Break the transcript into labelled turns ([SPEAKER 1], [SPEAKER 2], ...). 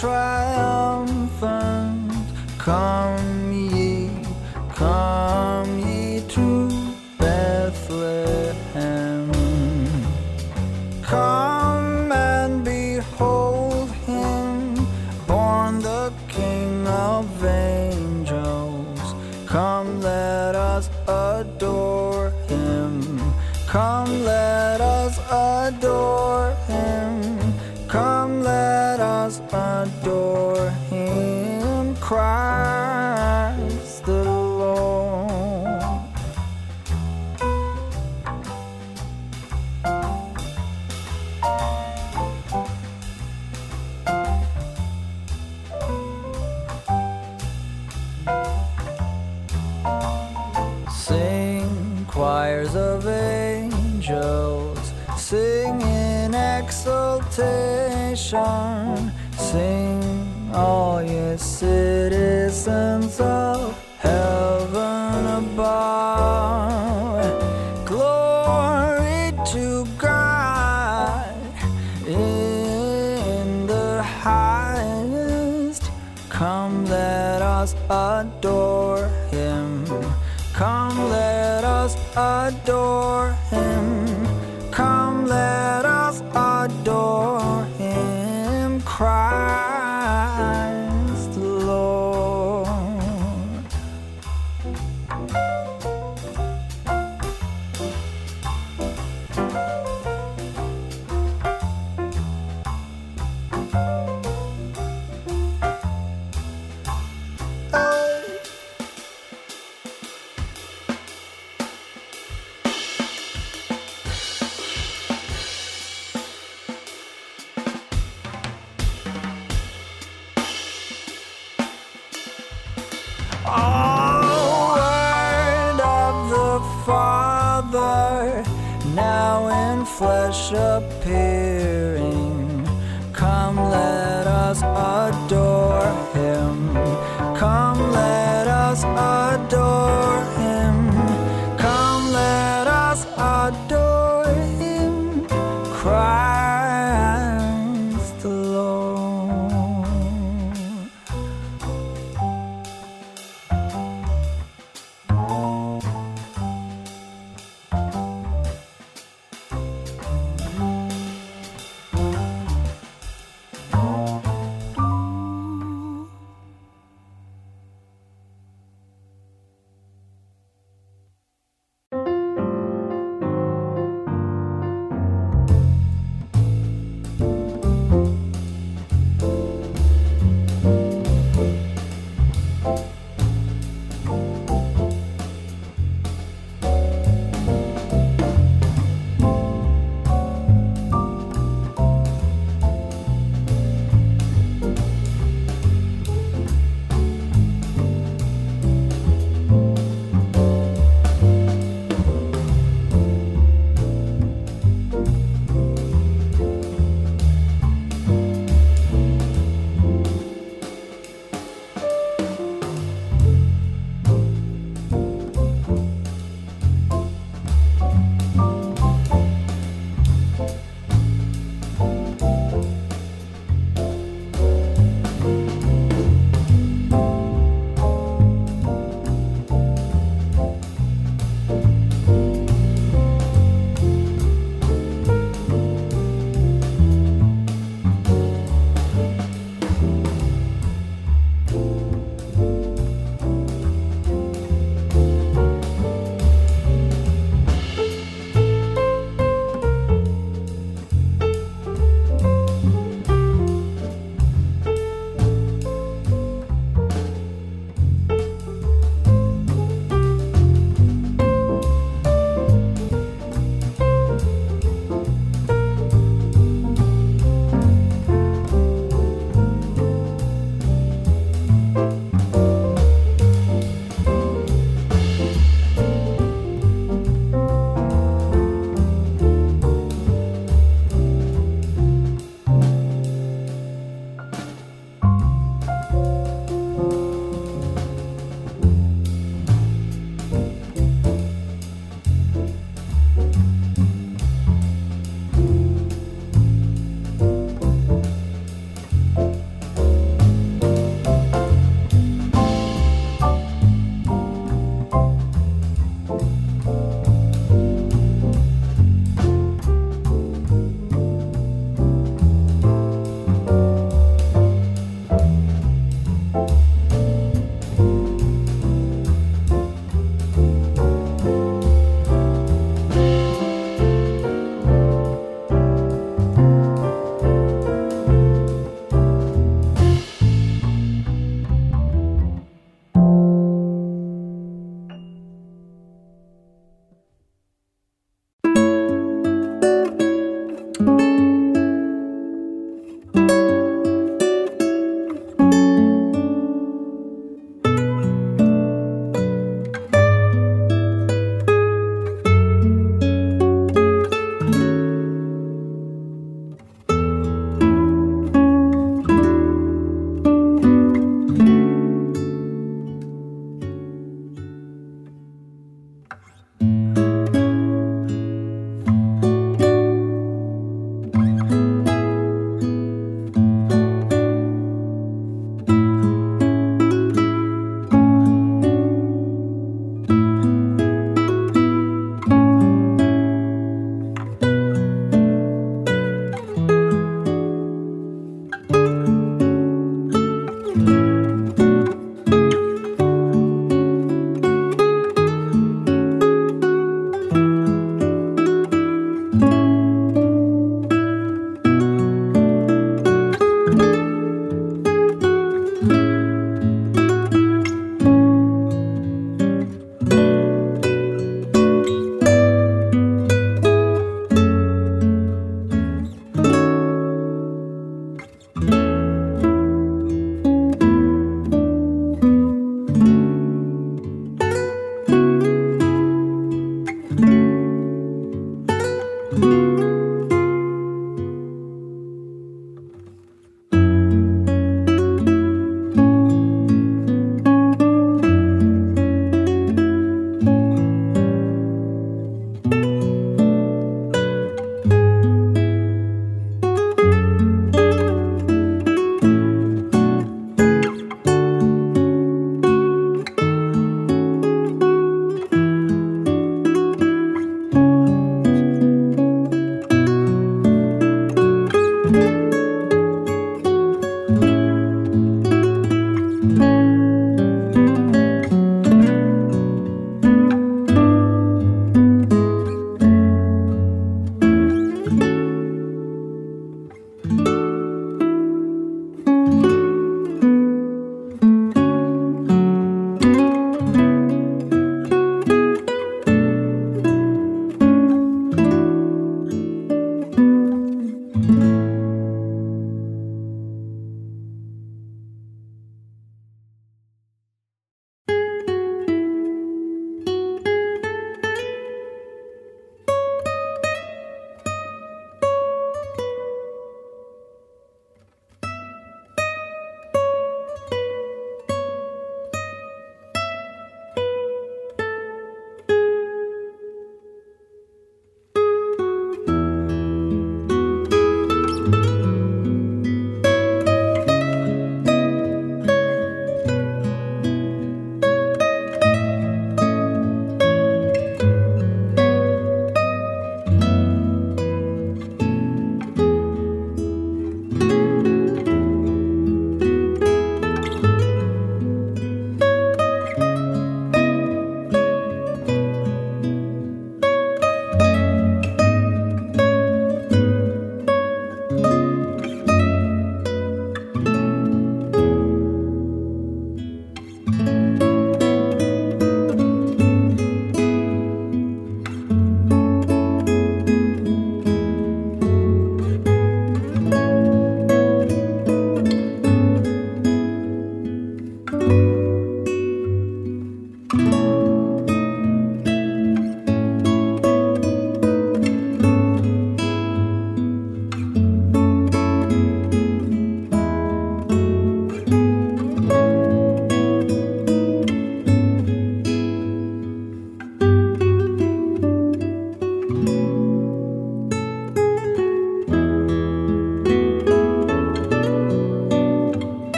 [SPEAKER 1] triumphant. Come farm. Sing, all ye citizens of heaven above. Glory to God in the highest. Come, let us adore. flesh appearing. Come, let us adore him. Come, let us adore him.